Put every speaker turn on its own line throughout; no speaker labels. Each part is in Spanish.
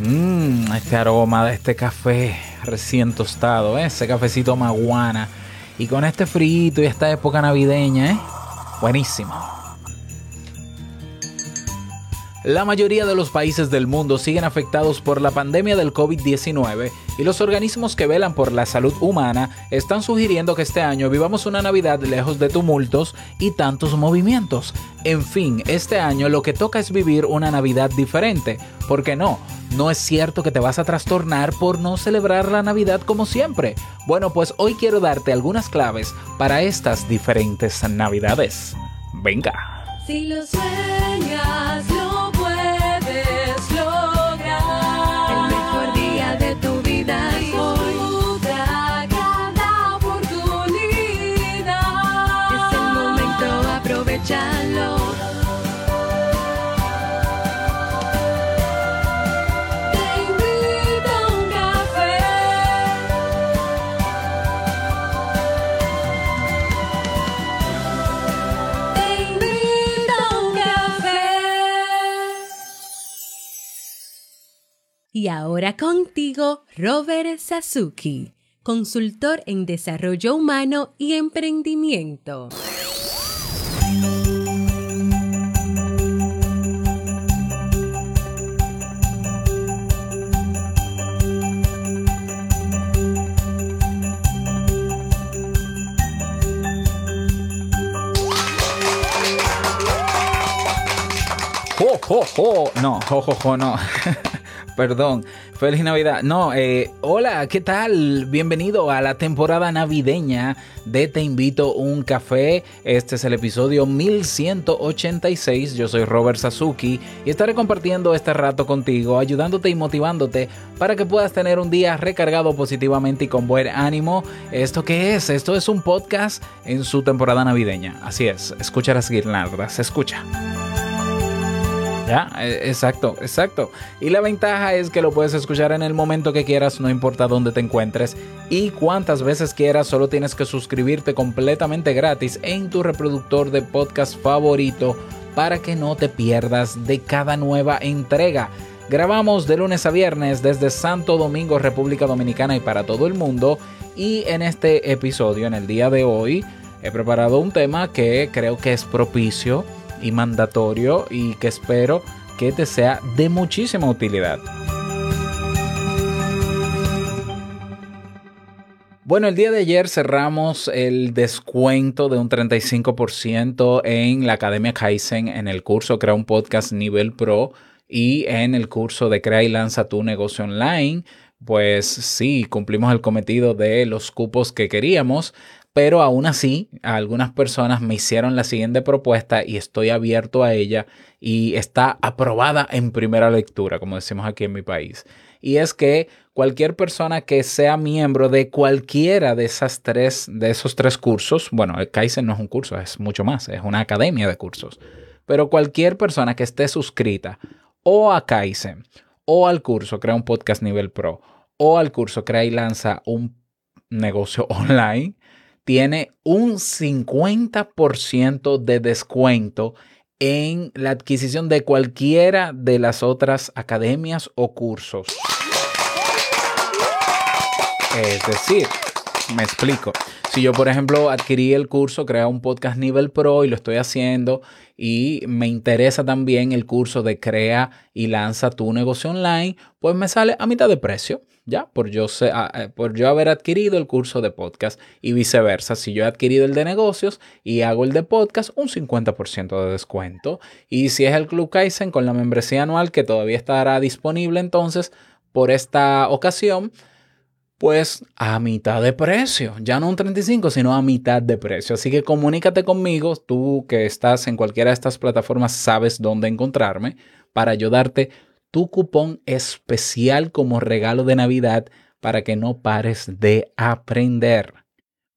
Mmm, este aroma de este café recién tostado, ¿eh? ese cafecito maguana. Y con este frito y esta época navideña, ¿eh? Buenísimo. La mayoría de los países del mundo siguen afectados por la pandemia del COVID-19 y los organismos que velan por la salud humana están sugiriendo que este año vivamos una Navidad lejos de tumultos y tantos movimientos. En fin, este año lo que toca es vivir una Navidad diferente. ¿Por qué no? No es cierto que te vas a trastornar por no celebrar la Navidad como siempre. Bueno, pues hoy quiero darte algunas claves para estas diferentes Navidades. Venga.
Si lo sueñas,
ahora contigo, Robert Sasuki, consultor en desarrollo humano y emprendimiento.
¡Jo, jo, jo! No, jo, jo, jo, no. Perdón. Feliz Navidad. No, eh, hola, ¿qué tal? Bienvenido a la temporada navideña de Te Invito un Café. Este es el episodio 1186. Yo soy Robert Sasuki y estaré compartiendo este rato contigo, ayudándote y motivándote para que puedas tener un día recargado positivamente y con buen ánimo. ¿Esto qué es? Esto es un podcast en su temporada navideña. Así es, escucha las guirnaldas, escucha. Ya, eh, exacto, exacto. Y la ventaja es que lo puedes escuchar en el momento que quieras, no importa dónde te encuentres y cuántas veces quieras, solo tienes que suscribirte completamente gratis en tu reproductor de podcast favorito para que no te pierdas de cada nueva entrega. Grabamos de lunes a viernes desde Santo Domingo, República Dominicana y para todo el mundo. Y en este episodio, en el día de hoy, he preparado un tema que creo que es propicio y mandatorio y que espero que te sea de muchísima utilidad. Bueno, el día de ayer cerramos el descuento de un 35% en la Academia Kaizen en el curso Crea un Podcast Nivel Pro y en el curso de Crea y Lanza tu negocio online. Pues sí, cumplimos el cometido de los cupos que queríamos, pero aún así algunas personas me hicieron la siguiente propuesta y estoy abierto a ella y está aprobada en primera lectura, como decimos aquí en mi país. Y es que cualquier persona que sea miembro de cualquiera de esas tres, de esos tres cursos, bueno, el Kaizen no es un curso, es mucho más, es una academia de cursos. Pero cualquier persona que esté suscrita o a Kaizen o al curso Crea un Podcast Nivel Pro o al curso Crea y Lanza un negocio online, tiene un 50% de descuento en la adquisición de cualquiera de las otras academias o cursos. Es decir, me explico. Si yo, por ejemplo, adquirí el curso Crea un Podcast Nivel Pro y lo estoy haciendo y me interesa también el curso de Crea y Lanza tu negocio online, pues me sale a mitad de precio, ¿ya? Por yo, se- a- a- por yo haber adquirido el curso de podcast y viceversa. Si yo he adquirido el de negocios y hago el de podcast, un 50% de descuento. Y si es el Club Kaizen con la membresía anual que todavía estará disponible entonces por esta ocasión, pues a mitad de precio, ya no un 35, sino a mitad de precio. Así que comunícate conmigo, tú que estás en cualquiera de estas plataformas sabes dónde encontrarme para ayudarte tu cupón especial como regalo de Navidad para que no pares de aprender.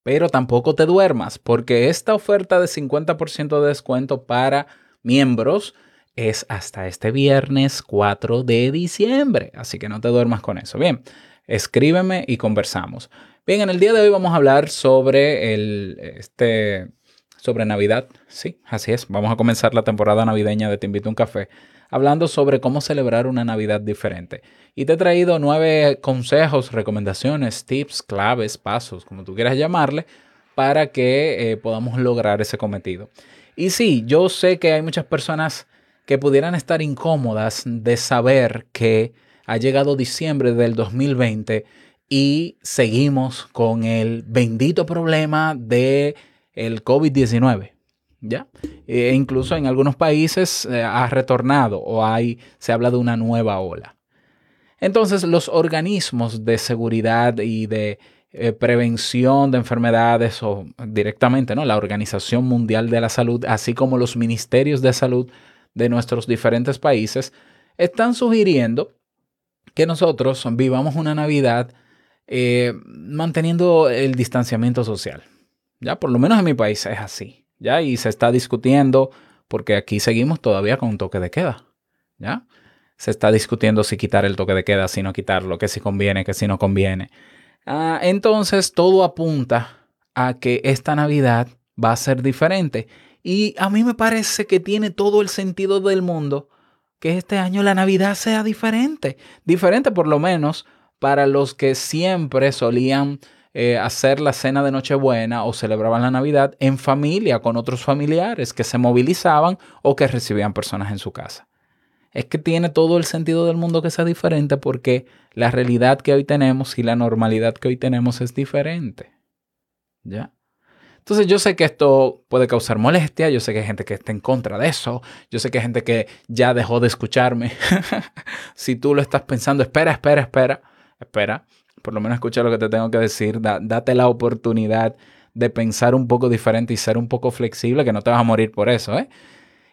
Pero tampoco te duermas, porque esta oferta de 50% de descuento para miembros es hasta este viernes 4 de diciembre. Así que no te duermas con eso. Bien, escríbeme y conversamos. Bien, en el día de hoy vamos a hablar sobre el, este sobre Navidad. Sí, así es. Vamos a comenzar la temporada navideña de Te invito a un café hablando sobre cómo celebrar una Navidad diferente. Y te he traído nueve consejos, recomendaciones, tips, claves, pasos, como tú quieras llamarle, para que eh, podamos lograr ese cometido. Y sí, yo sé que hay muchas personas que pudieran estar incómodas de saber que ha llegado diciembre del 2020 y seguimos con el bendito problema de el COVID-19. ¿Ya? E incluso en algunos países eh, ha retornado o hay, se habla de una nueva ola. Entonces, los organismos de seguridad y de eh, prevención de enfermedades o directamente, ¿no? La Organización Mundial de la Salud, así como los ministerios de salud de nuestros diferentes países, están sugiriendo que nosotros vivamos una Navidad eh, manteniendo el distanciamiento social. Ya, por lo menos en mi país es así. Ya, y se está discutiendo porque aquí seguimos todavía con un toque de queda. Ya, se está discutiendo si quitar el toque de queda, si no quitarlo, que si conviene, que si no conviene. Ah, entonces todo apunta a que esta Navidad va a ser diferente. Y a mí me parece que tiene todo el sentido del mundo que este año la Navidad sea diferente. Diferente por lo menos para los que siempre solían eh, hacer la cena de Nochebuena o celebraban la Navidad en familia con otros familiares que se movilizaban o que recibían personas en su casa. Es que tiene todo el sentido del mundo que sea diferente porque la realidad que hoy tenemos y la normalidad que hoy tenemos es diferente. ¿Ya? Entonces yo sé que esto puede causar molestia, yo sé que hay gente que está en contra de eso, yo sé que hay gente que ya dejó de escucharme. si tú lo estás pensando, espera, espera, espera, espera, por lo menos escucha lo que te tengo que decir, da- date la oportunidad de pensar un poco diferente y ser un poco flexible, que no te vas a morir por eso, ¿eh?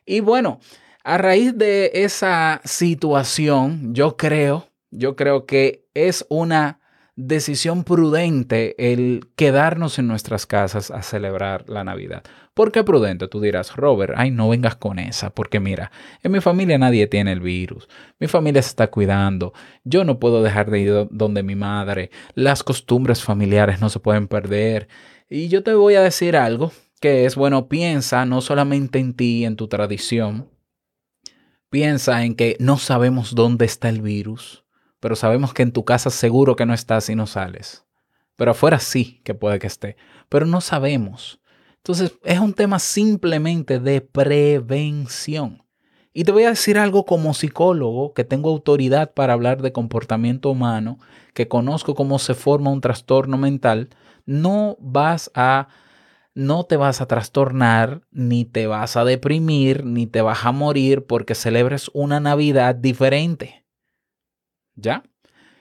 Y bueno, a raíz de esa situación, yo creo, yo creo que es una decisión prudente el quedarnos en nuestras casas a celebrar la Navidad. ¿Por qué prudente? Tú dirás, Robert, ay, no vengas con esa, porque mira, en mi familia nadie tiene el virus, mi familia se está cuidando, yo no puedo dejar de ir do- donde mi madre, las costumbres familiares no se pueden perder. Y yo te voy a decir algo que es, bueno, piensa no solamente en ti, en tu tradición, piensa en que no sabemos dónde está el virus, pero sabemos que en tu casa seguro que no está si no sales. Pero afuera sí que puede que esté, pero no sabemos. Entonces es un tema simplemente de prevención. Y te voy a decir algo como psicólogo, que tengo autoridad para hablar de comportamiento humano, que conozco cómo se forma un trastorno mental, no vas a no te vas a trastornar, ni te vas a deprimir, ni te vas a morir porque celebres una Navidad diferente. ¿Ya?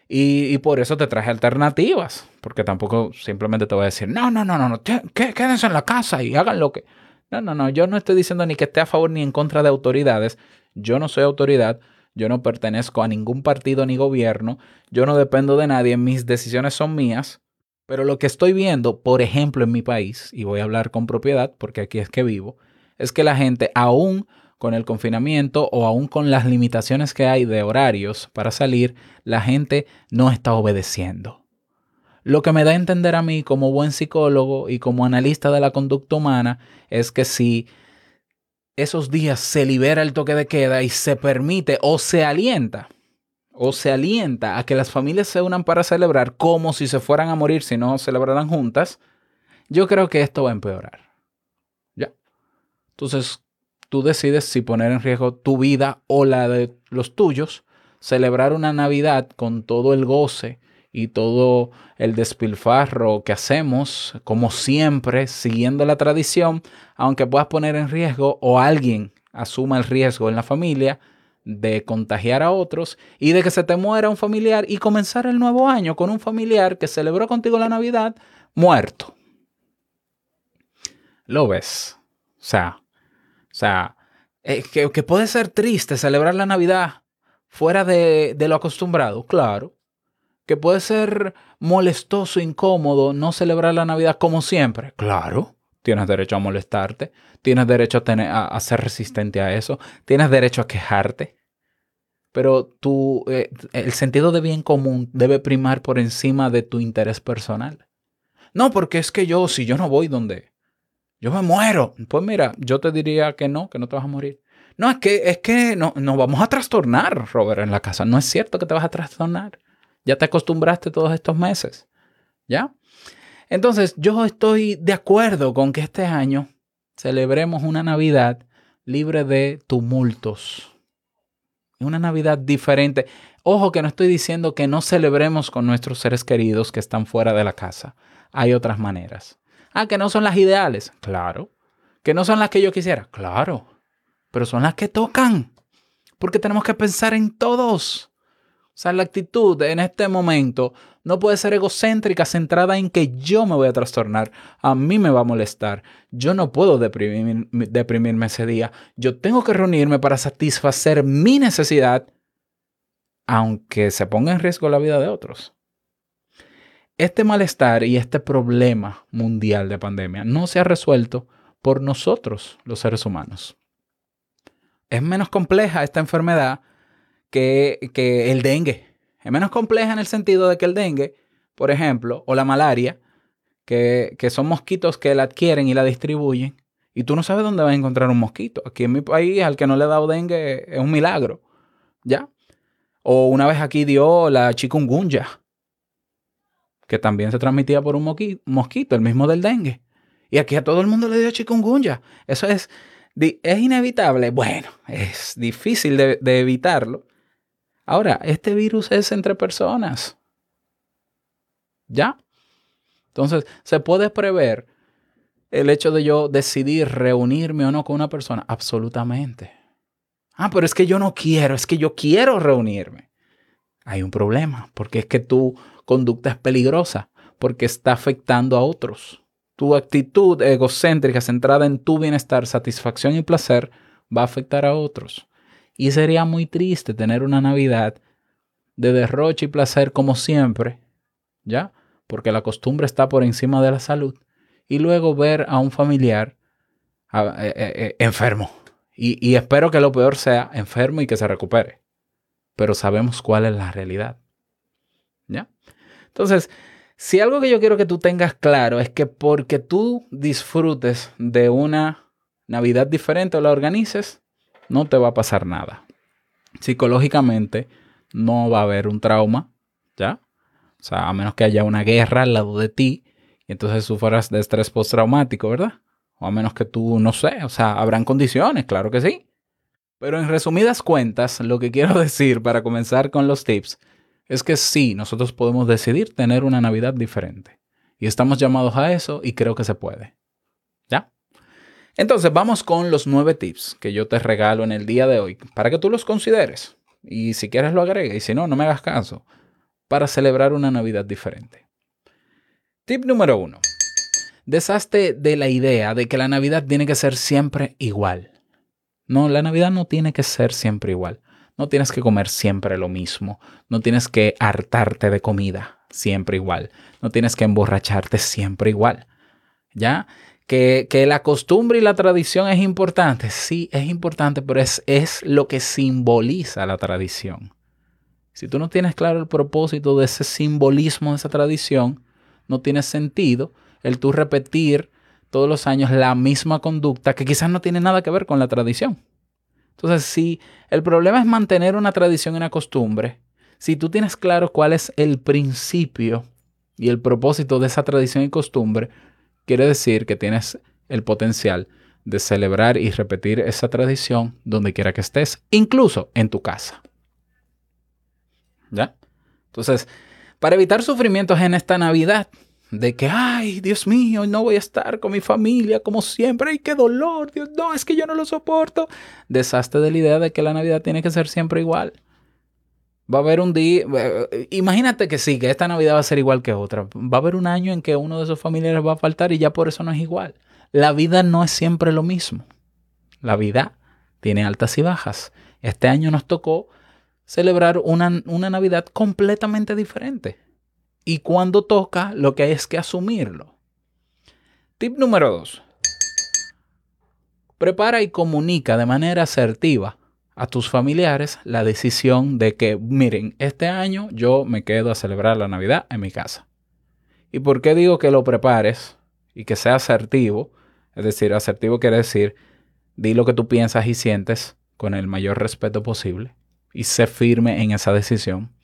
Y, y por eso te traje alternativas, porque tampoco simplemente te voy a decir, no, no, no, no, no, que- quédense en la casa y hagan lo que... No, no, no, yo no estoy diciendo ni que esté a favor ni en contra de autoridades, yo no soy autoridad, yo no pertenezco a ningún partido ni gobierno, yo no dependo de nadie, mis decisiones son mías, pero lo que estoy viendo, por ejemplo, en mi país, y voy a hablar con propiedad porque aquí es que vivo, es que la gente aún con el confinamiento o aún con las limitaciones que hay de horarios para salir, la gente no está obedeciendo. Lo que me da a entender a mí como buen psicólogo y como analista de la conducta humana es que si esos días se libera el toque de queda y se permite o se alienta o se alienta a que las familias se unan para celebrar como si se fueran a morir si no celebraran juntas, yo creo que esto va a empeorar. Ya. Entonces, tú decides si poner en riesgo tu vida o la de los tuyos, celebrar una Navidad con todo el goce y todo el despilfarro que hacemos, como siempre, siguiendo la tradición, aunque puedas poner en riesgo o alguien asuma el riesgo en la familia de contagiar a otros y de que se te muera un familiar y comenzar el nuevo año con un familiar que celebró contigo la Navidad muerto. Lo ves. O sea, o sea, eh, que, que puede ser triste celebrar la Navidad fuera de, de lo acostumbrado, claro. Que puede ser molestoso, incómodo no celebrar la Navidad como siempre, claro. Tienes derecho a molestarte, tienes derecho a, tener, a, ser resistente a eso, tienes derecho a quejarte. Pero tu, eh, el sentido de bien común debe primar por encima de tu interés personal. No, porque es que yo, si yo no voy donde, Yo me muero. Pues mira, yo te diría que no, que no te vas a morir. No, es que, es que no, nos vamos a trastornar, Robert, en la casa. No es cierto que te vas a trastornar. Ya te acostumbraste todos estos meses. ¿Ya? Entonces, yo estoy de acuerdo con que este año celebremos una Navidad libre de tumultos. Una Navidad diferente. Ojo que no estoy diciendo que no celebremos con nuestros seres queridos que están fuera de la casa. Hay otras maneras. Ah, que no son las ideales. Claro. Que no son las que yo quisiera. Claro. Pero son las que tocan. Porque tenemos que pensar en todos. O sea, la actitud en este momento no puede ser egocéntrica, centrada en que yo me voy a trastornar, a mí me va a molestar, yo no puedo deprimir- deprimirme ese día, yo tengo que reunirme para satisfacer mi necesidad, aunque se ponga en riesgo la vida de otros. Este malestar y este problema mundial de pandemia no se ha resuelto por nosotros, los seres humanos. Es menos compleja esta enfermedad que, que el dengue. Es menos compleja en el sentido de que el dengue, por ejemplo, o la malaria, que, que son mosquitos que la adquieren y la distribuyen, y tú no sabes dónde vas a encontrar un mosquito. Aquí en mi país, al que no le ha dado dengue, es un milagro. ¿Ya? O una vez aquí dio la chikungunya, que también se transmitía por un mosquito, el mismo del dengue. Y aquí a todo el mundo le dio chikungunya. Eso es, es inevitable. Bueno, es difícil de, de evitarlo. Ahora, este virus es entre personas. ¿Ya? Entonces, ¿se puede prever el hecho de yo decidir reunirme o no con una persona? Absolutamente. Ah, pero es que yo no quiero, es que yo quiero reunirme. Hay un problema, porque es que tu conducta es peligrosa, porque está afectando a otros. Tu actitud egocéntrica centrada en tu bienestar, satisfacción y placer va a afectar a otros. Y sería muy triste tener una Navidad de derroche y placer como siempre, ¿ya? Porque la costumbre está por encima de la salud. Y luego ver a un familiar eh, eh, eh, enfermo. Y, y espero que lo peor sea enfermo y que se recupere. Pero sabemos cuál es la realidad. ¿Ya? Entonces, si algo que yo quiero que tú tengas claro es que porque tú disfrutes de una Navidad diferente o la organices, no te va a pasar nada. Psicológicamente no va a haber un trauma, ¿ya? O sea, a menos que haya una guerra al lado de ti y entonces sufras de estrés postraumático, ¿verdad? O a menos que tú, no sé, o sea, habrán condiciones, claro que sí. Pero en resumidas cuentas, lo que quiero decir para comenzar con los tips es que sí, nosotros podemos decidir tener una Navidad diferente. Y estamos llamados a eso y creo que se puede. ¿Ya? Entonces vamos con los nueve tips que yo te regalo en el día de hoy para que tú los consideres. Y si quieres lo agregue y si no, no me hagas caso. Para celebrar una Navidad diferente. Tip número uno. Deshazte de la idea de que la Navidad tiene que ser siempre igual. No, la Navidad no tiene que ser siempre igual. No tienes que comer siempre lo mismo. No tienes que hartarte de comida siempre igual. No tienes que emborracharte siempre igual. ¿Ya? Que, que la costumbre y la tradición es importante. Sí, es importante, pero es, es lo que simboliza la tradición. Si tú no tienes claro el propósito de ese simbolismo de esa tradición, no tiene sentido el tú repetir todos los años la misma conducta que quizás no tiene nada que ver con la tradición. Entonces, si el problema es mantener una tradición y una costumbre, si tú tienes claro cuál es el principio y el propósito de esa tradición y costumbre, quiere decir que tienes el potencial de celebrar y repetir esa tradición donde quiera que estés, incluso en tu casa. ¿Ya? Entonces, para evitar sufrimientos en esta Navidad, de que, ay, Dios mío, no voy a estar con mi familia como siempre, ay, qué dolor, Dios, no, es que yo no lo soporto. Deshazte de la idea de que la Navidad tiene que ser siempre igual. Va a haber un día, eh, imagínate que sí, que esta Navidad va a ser igual que otra. Va a haber un año en que uno de sus familiares va a faltar y ya por eso no es igual. La vida no es siempre lo mismo. La vida tiene altas y bajas. Este año nos tocó celebrar una, una Navidad completamente diferente. Y cuando toca, lo que hay es que asumirlo. Tip número 2. Prepara y comunica de manera asertiva a tus familiares la decisión de que, miren, este año yo me quedo a celebrar la Navidad en mi casa. ¿Y por qué digo que lo prepares y que sea asertivo? Es decir, asertivo quiere decir, di lo que tú piensas y sientes con el mayor respeto posible y sé firme en esa decisión.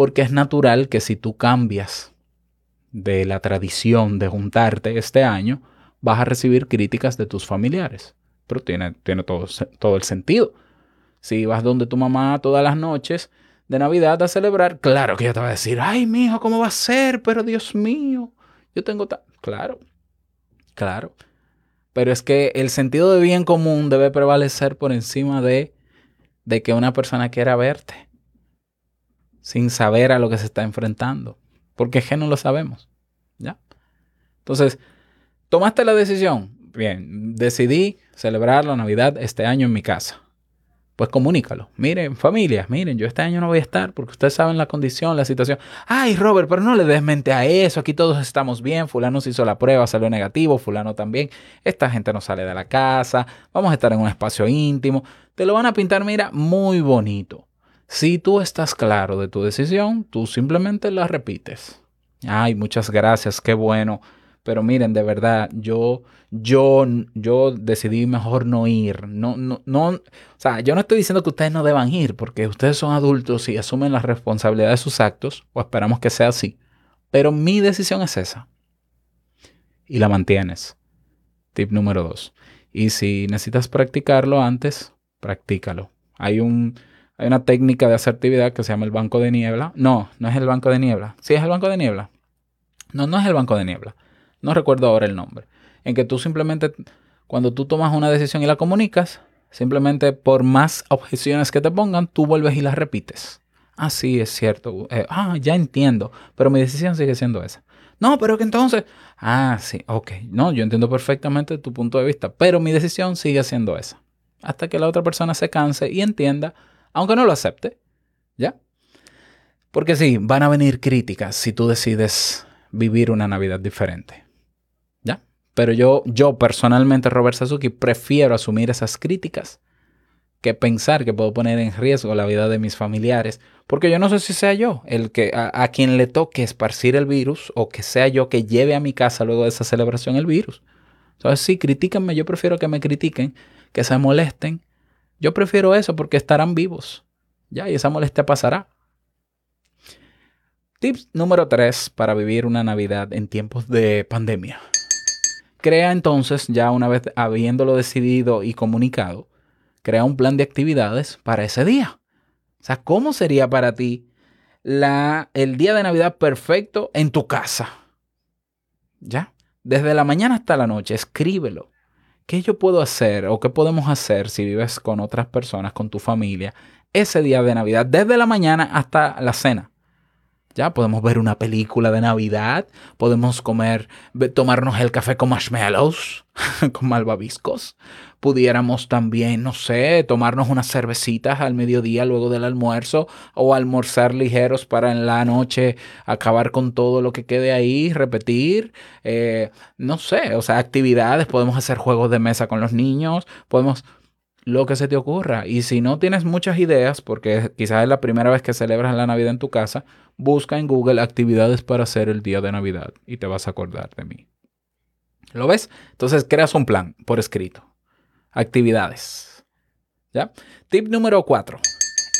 Porque es natural que si tú cambias de la tradición de juntarte este año, vas a recibir críticas de tus familiares. Pero tiene, tiene todo, todo el sentido. Si vas donde tu mamá todas las noches de Navidad a celebrar, claro que ella te va a decir, ay, mijo, ¿cómo va a ser? Pero Dios mío, yo tengo ta-". Claro, claro. Pero es que el sentido de bien común debe prevalecer por encima de, de que una persona quiera verte sin saber a lo que se está enfrentando. Porque es que no lo sabemos. ¿Ya? Entonces, tomaste la decisión. Bien, decidí celebrar la Navidad este año en mi casa. Pues comunícalo. Miren, familia, miren, yo este año no voy a estar porque ustedes saben la condición, la situación. Ay, Robert, pero no le des mente a eso. Aquí todos estamos bien. Fulano se hizo la prueba, salió negativo. Fulano también. Esta gente no sale de la casa. Vamos a estar en un espacio íntimo. Te lo van a pintar, mira, muy bonito. Si tú estás claro de tu decisión, tú simplemente la repites. Ay, muchas gracias, qué bueno. Pero miren, de verdad, yo, yo, yo decidí mejor no ir. No, no, no, o sea, yo no estoy diciendo que ustedes no deban ir, porque ustedes son adultos y asumen la responsabilidad de sus actos, o esperamos que sea así. Pero mi decisión es esa. Y la mantienes. Tip número dos. Y si necesitas practicarlo antes, practícalo. Hay un, hay una técnica de asertividad que se llama el banco de niebla. No, no es el banco de niebla. Sí, es el banco de niebla. No, no es el banco de niebla. No recuerdo ahora el nombre. En que tú simplemente, cuando tú tomas una decisión y la comunicas, simplemente por más objeciones que te pongan, tú vuelves y las repites. Ah, sí, es cierto. Eh, ah, ya entiendo. Pero mi decisión sigue siendo esa. No, pero que entonces. Ah, sí, ok. No, yo entiendo perfectamente tu punto de vista. Pero mi decisión sigue siendo esa. Hasta que la otra persona se canse y entienda, aunque no lo acepte. ¿Ya? Porque sí, van a venir críticas si tú decides vivir una Navidad diferente. ¿Ya? Pero yo, yo personalmente, Robert Sasuki, prefiero asumir esas críticas que pensar que puedo poner en riesgo la vida de mis familiares. Porque yo no sé si sea yo el que a, a quien le toque esparcir el virus o que sea yo que lleve a mi casa luego de esa celebración el virus. Entonces, sí, critíquenme, yo prefiero que me critiquen, que se molesten. Yo prefiero eso porque estarán vivos. Ya, y esa molestia pasará. Tips número 3 para vivir una Navidad en tiempos de pandemia. Crea entonces, ya una vez habiéndolo decidido y comunicado, crea un plan de actividades para ese día. O sea, ¿cómo sería para ti la, el día de Navidad perfecto en tu casa? ¿Ya? Desde la mañana hasta la noche, escríbelo. ¿Qué yo puedo hacer o qué podemos hacer si vives con otras personas, con tu familia, ese día de Navidad, desde la mañana hasta la cena? Ya podemos ver una película de Navidad, podemos comer, tomarnos el café con marshmallows, con malvaviscos. Pudiéramos también, no sé, tomarnos unas cervecitas al mediodía luego del almuerzo o almorzar ligeros para en la noche acabar con todo lo que quede ahí, repetir. eh, no sé, o sea, actividades, podemos hacer juegos de mesa con los niños, podemos lo que se te ocurra. Y si no tienes muchas ideas, porque quizás es la primera vez que celebras la Navidad en tu casa, busca en Google actividades para hacer el día de Navidad y te vas a acordar de mí. ¿Lo ves? Entonces creas un plan por escrito. Actividades. ¿Ya? Tip número 4.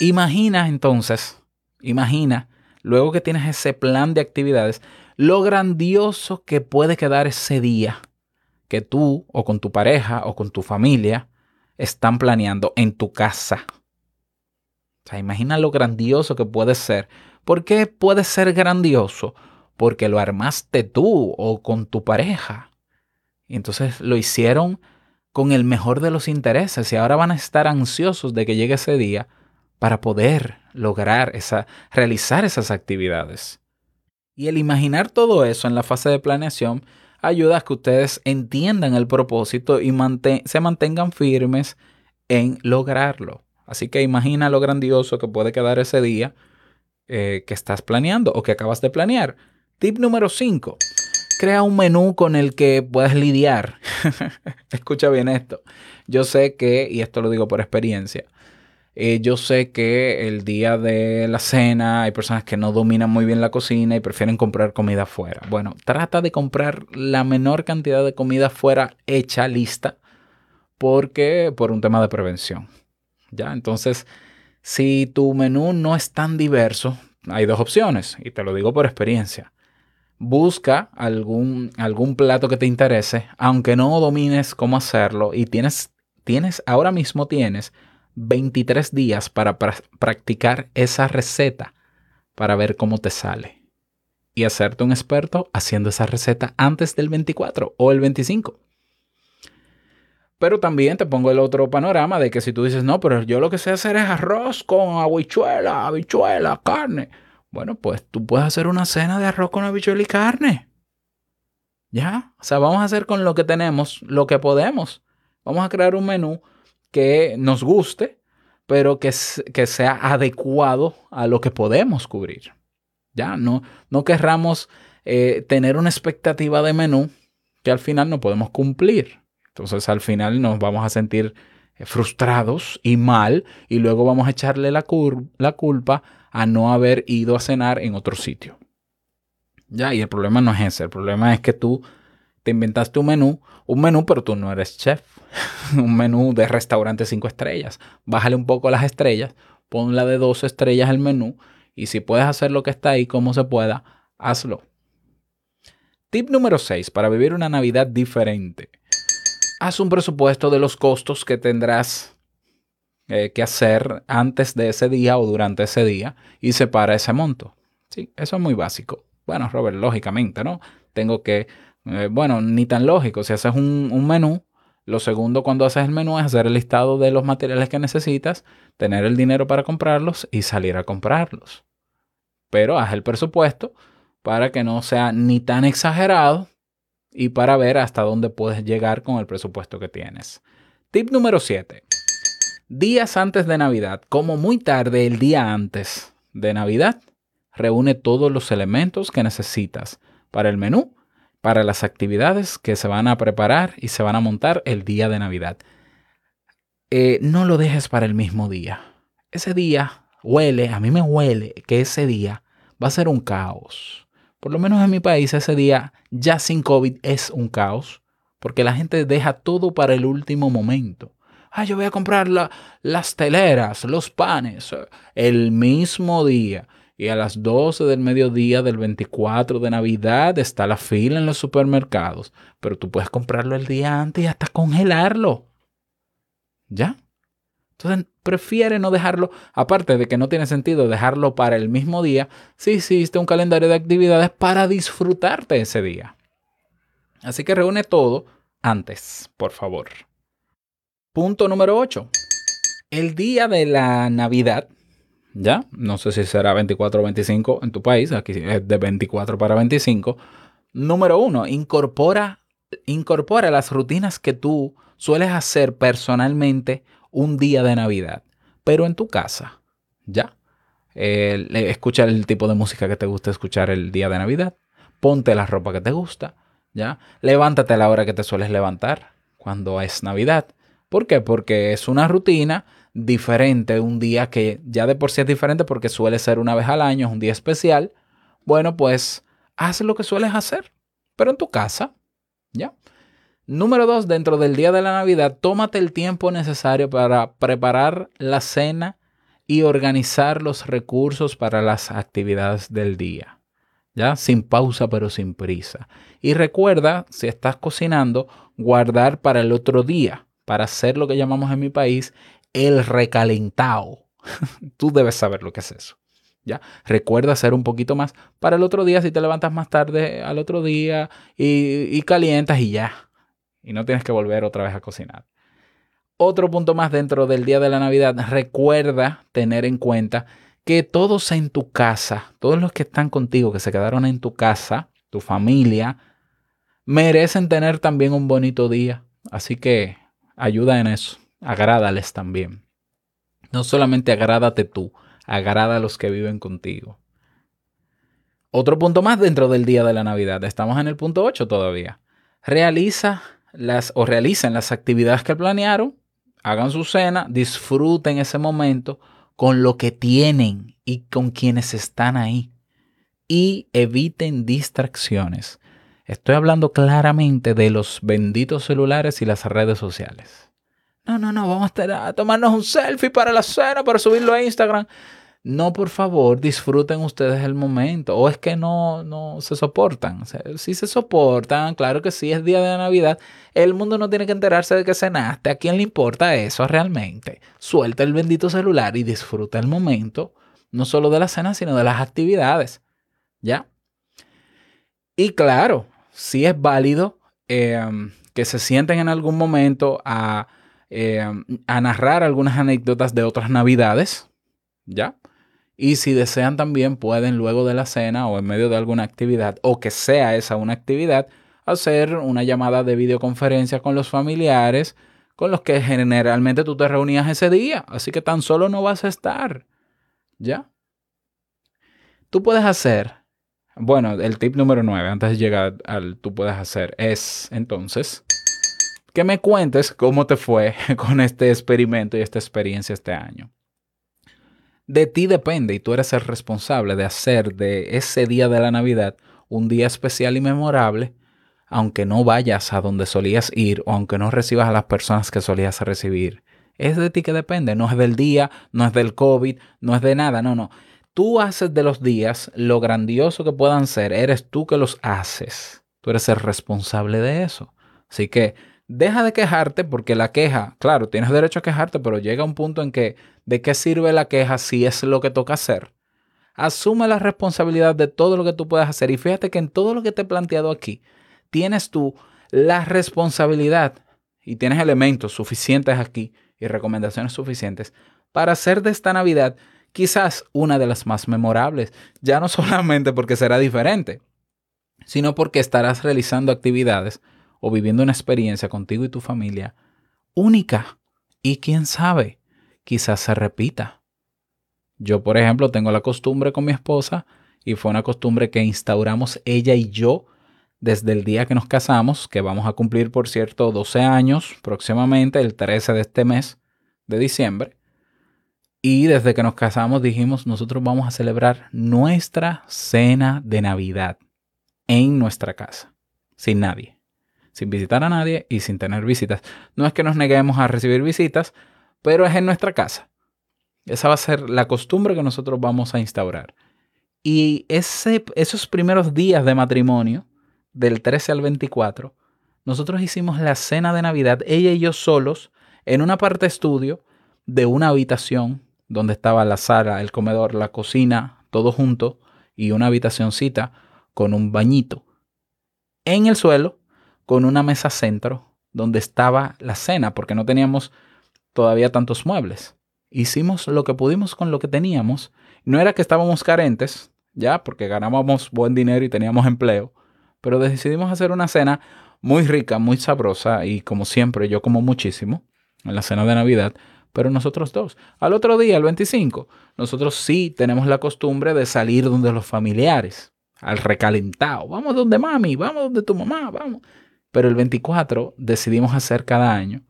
Imagina entonces, imagina, luego que tienes ese plan de actividades, lo grandioso que puede quedar ese día que tú o con tu pareja o con tu familia están planeando en tu casa. O sea, imagina lo grandioso que puede ser. ¿Por qué puede ser grandioso? Porque lo armaste tú o con tu pareja. Y entonces lo hicieron con el mejor de los intereses y ahora van a estar ansiosos de que llegue ese día para poder lograr esa, realizar esas actividades. Y el imaginar todo eso en la fase de planeación ayuda a que ustedes entiendan el propósito y se mantengan firmes en lograrlo. Así que imagina lo grandioso que puede quedar ese día eh, que estás planeando o que acabas de planear. Tip número 5. Crea un menú con el que puedas lidiar. Escucha bien esto. Yo sé que, y esto lo digo por experiencia, eh, yo sé que el día de la cena hay personas que no dominan muy bien la cocina y prefieren comprar comida fuera. Bueno, trata de comprar la menor cantidad de comida fuera hecha, lista, porque por un tema de prevención. ¿Ya? Entonces, si tu menú no es tan diverso, hay dos opciones, y te lo digo por experiencia. Busca algún, algún plato que te interese, aunque no domines cómo hacerlo, y tienes, tienes, ahora mismo tienes 23 días para pra- practicar esa receta para ver cómo te sale. Y hacerte un experto haciendo esa receta antes del 24 o el 25. Pero también te pongo el otro panorama de que si tú dices, no, pero yo lo que sé hacer es arroz con habichuela, habichuela, carne. Bueno, pues tú puedes hacer una cena de arroz con habichuela y carne. ¿Ya? O sea, vamos a hacer con lo que tenemos, lo que podemos. Vamos a crear un menú que nos guste, pero que, que sea adecuado a lo que podemos cubrir. Ya, no, no querramos eh, tener una expectativa de menú que al final no podemos cumplir. Entonces al final nos vamos a sentir eh, frustrados y mal y luego vamos a echarle la, la culpa a no haber ido a cenar en otro sitio. Ya, y el problema no es ese, el problema es que tú te inventaste un menú, un menú, pero tú no eres chef, un menú de restaurante cinco estrellas. Bájale un poco las estrellas, ponla de dos estrellas el menú y si puedes hacer lo que está ahí como se pueda, hazlo. Tip número 6 para vivir una Navidad diferente. Haz un presupuesto de los costos que tendrás eh, que hacer antes de ese día o durante ese día y separa ese monto. Sí, eso es muy básico. Bueno, Robert, lógicamente, ¿no? Tengo que, eh, bueno, ni tan lógico. Si haces un, un menú, lo segundo cuando haces el menú es hacer el listado de los materiales que necesitas, tener el dinero para comprarlos y salir a comprarlos. Pero haz el presupuesto para que no sea ni tan exagerado y para ver hasta dónde puedes llegar con el presupuesto que tienes. Tip número 7. Días antes de Navidad, como muy tarde el día antes de Navidad, reúne todos los elementos que necesitas para el menú, para las actividades que se van a preparar y se van a montar el día de Navidad. Eh, no lo dejes para el mismo día. Ese día huele, a mí me huele que ese día va a ser un caos. Por lo menos en mi país ese día ya sin COVID es un caos, porque la gente deja todo para el último momento. Ah, yo voy a comprar la- las teleras, los panes, el mismo día. Y a las 12 del mediodía del 24 de Navidad está la fila en los supermercados. Pero tú puedes comprarlo el día antes y hasta congelarlo. ¿Ya? Entonces, prefiere no dejarlo, aparte de que no tiene sentido dejarlo para el mismo día, si hiciste un calendario de actividades para disfrutarte ese día. Así que reúne todo antes, por favor. Punto número 8. El día de la Navidad, ¿ya? No sé si será 24 o 25 en tu país, aquí es de 24 para 25. Número 1, incorpora, incorpora las rutinas que tú sueles hacer personalmente un día de Navidad, pero en tu casa, ¿ya? Eh, escucha el tipo de música que te gusta escuchar el día de Navidad, ponte la ropa que te gusta, ¿ya? Levántate a la hora que te sueles levantar cuando es Navidad. ¿Por qué? Porque es una rutina diferente, un día que ya de por sí es diferente porque suele ser una vez al año, es un día especial. Bueno, pues haz lo que sueles hacer, pero en tu casa, ¿ya? Número dos, dentro del día de la Navidad, tómate el tiempo necesario para preparar la cena y organizar los recursos para las actividades del día. ¿Ya? Sin pausa pero sin prisa. Y recuerda, si estás cocinando, guardar para el otro día, para hacer lo que llamamos en mi país el recalentado. Tú debes saber lo que es eso. ¿Ya? Recuerda hacer un poquito más para el otro día si te levantas más tarde al otro día y, y calientas y ya. Y no tienes que volver otra vez a cocinar. Otro punto más dentro del día de la Navidad, recuerda tener en cuenta que todos en tu casa, todos los que están contigo, que se quedaron en tu casa, tu familia, merecen tener también un bonito día. Así que ayuda en eso, agrádales también. No solamente agrádate tú, agrada a los que viven contigo. Otro punto más dentro del día de la Navidad, estamos en el punto 8 todavía. Realiza las o realicen las actividades que planearon hagan su cena, disfruten ese momento con lo que tienen y con quienes están ahí. Y eviten distracciones. Estoy hablando claramente de los benditos celulares y las redes sociales. No, no, no, vamos a, tomarnos un selfie para la cena, para subirlo a Instagram. No, por favor, disfruten ustedes el momento. O es que no, no se soportan. O si se soportan, claro que sí, es día de Navidad. El mundo no tiene que enterarse de que cenaste. ¿A quién le importa eso realmente? Suelta el bendito celular y disfruta el momento, no solo de la cena, sino de las actividades. ¿Ya? Y claro, sí es válido eh, que se sienten en algún momento a, eh, a narrar algunas anécdotas de otras navidades. ¿Ya? Y si desean también pueden luego de la cena o en medio de alguna actividad, o que sea esa una actividad, hacer una llamada de videoconferencia con los familiares con los que generalmente tú te reunías ese día. Así que tan solo no vas a estar. ¿Ya? Tú puedes hacer, bueno, el tip número 9, antes de llegar al tú puedes hacer, es entonces que me cuentes cómo te fue con este experimento y esta experiencia este año de ti depende y tú eres el responsable de hacer de ese día de la Navidad un día especial y memorable, aunque no vayas a donde solías ir o aunque no recibas a las personas que solías recibir. Es de ti que depende, no es del día, no es del COVID, no es de nada, no, no. Tú haces de los días lo grandioso que puedan ser, eres tú que los haces. Tú eres el responsable de eso. Así que deja de quejarte porque la queja, claro, tienes derecho a quejarte, pero llega un punto en que ¿de qué sirve la queja si es lo que toca hacer? Asume la responsabilidad de todo lo que tú puedas hacer y fíjate que en todo lo que te he planteado aquí, tienes tú la responsabilidad y tienes elementos suficientes aquí y recomendaciones suficientes para hacer de esta Navidad quizás una de las más memorables, ya no solamente porque será diferente, sino porque estarás realizando actividades o viviendo una experiencia contigo y tu familia única. Y quién sabe, quizás se repita. Yo, por ejemplo, tengo la costumbre con mi esposa y fue una costumbre que instauramos ella y yo desde el día que nos casamos, que vamos a cumplir, por cierto, 12 años próximamente, el 13 de este mes de diciembre. Y desde que nos casamos dijimos, nosotros vamos a celebrar nuestra cena de Navidad en nuestra casa, sin nadie sin visitar a nadie y sin tener visitas. No es que nos neguemos a recibir visitas, pero es en nuestra casa. Esa va a ser la costumbre que nosotros vamos a instaurar. Y ese, esos primeros días de matrimonio, del 13 al 24, nosotros hicimos la cena de Navidad, ella y yo solos, en una parte estudio de una habitación donde estaba la sala, el comedor, la cocina, todo junto, y una habitacioncita con un bañito. En el suelo con una mesa centro donde estaba la cena, porque no teníamos todavía tantos muebles. Hicimos lo que pudimos con lo que teníamos. No era que estábamos carentes, ya, porque ganábamos buen dinero y teníamos empleo, pero decidimos hacer una cena muy rica, muy sabrosa y como siempre yo como muchísimo en la cena de Navidad, pero nosotros dos. Al otro día, el 25, nosotros sí tenemos la costumbre de salir donde los familiares, al recalentado. Vamos donde mami, vamos donde tu mamá, vamos. Pero el 24 decidimos hacer cada año.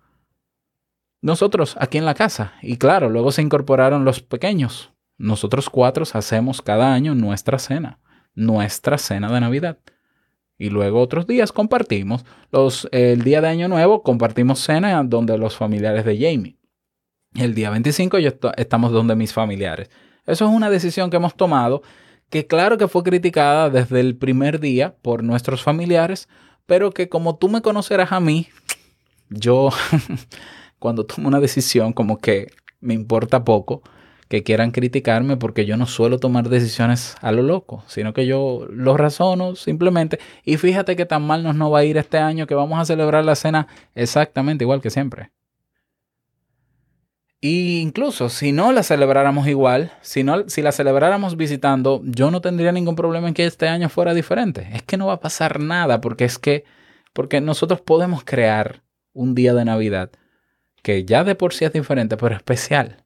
Nosotros aquí en la casa. Y claro, luego se incorporaron los pequeños. Nosotros cuatro hacemos cada año nuestra cena. Nuestra cena de Navidad. Y luego otros días compartimos. Los, el día de Año Nuevo compartimos cena donde los familiares de Jamie. El día 25 yo estamos donde mis familiares. Eso es una decisión que hemos tomado que claro que fue criticada desde el primer día por nuestros familiares, pero que como tú me conocerás a mí, yo cuando tomo una decisión como que me importa poco que quieran criticarme porque yo no suelo tomar decisiones a lo loco, sino que yo lo razono simplemente. Y fíjate que tan mal nos no va a ir este año que vamos a celebrar la cena exactamente igual que siempre. Y incluso si no la celebráramos igual, si, no, si la celebráramos visitando, yo no tendría ningún problema en que este año fuera diferente. Es que no va a pasar nada porque es que, porque nosotros podemos crear un día de Navidad que ya de por sí es diferente, pero especial.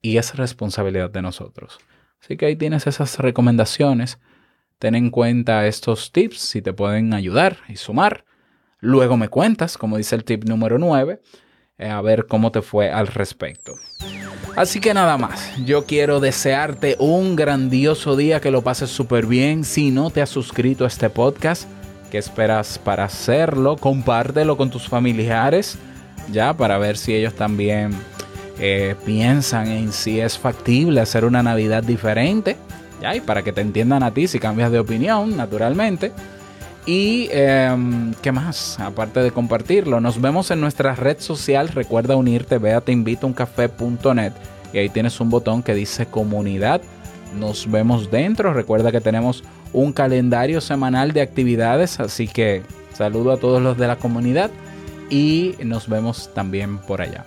Y es responsabilidad de nosotros. Así que ahí tienes esas recomendaciones. Ten en cuenta estos tips si te pueden ayudar y sumar. Luego me cuentas, como dice el tip número 9 eh, a ver cómo te fue al respecto. Así que nada más, yo quiero desearte un grandioso día, que lo pases súper bien. Si no te has suscrito a este podcast, ¿qué esperas para hacerlo? Compártelo con tus familiares, ya, para ver si ellos también eh, piensan en si es factible hacer una Navidad diferente, ya, y para que te entiendan a ti si cambias de opinión, naturalmente. Y em, qué más, aparte de compartirlo, nos vemos en nuestra red social. Recuerda unirte, ve a y ahí tienes un botón que dice comunidad. Nos vemos dentro. Recuerda que tenemos un calendario semanal de actividades, así que saludo a todos los de la comunidad y nos vemos también por allá.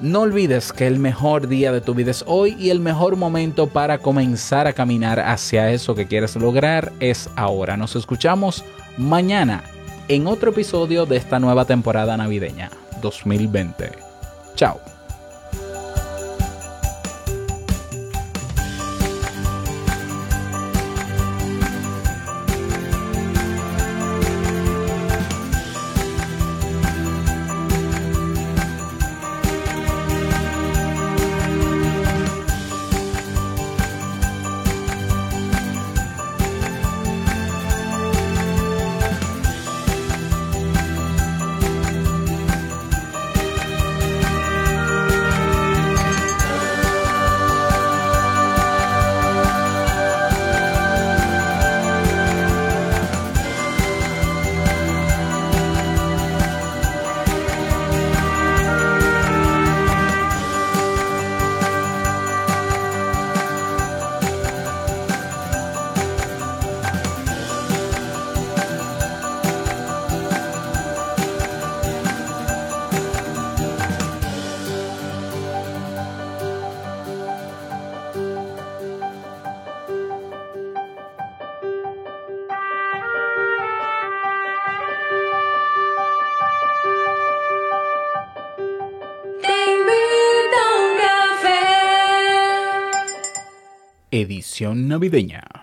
No olvides que el mejor día de tu vida es hoy y el mejor momento para comenzar a caminar hacia eso que quieres lograr es ahora. Nos escuchamos mañana en otro episodio de esta nueva temporada navideña 2020. Chao. Edición navideña.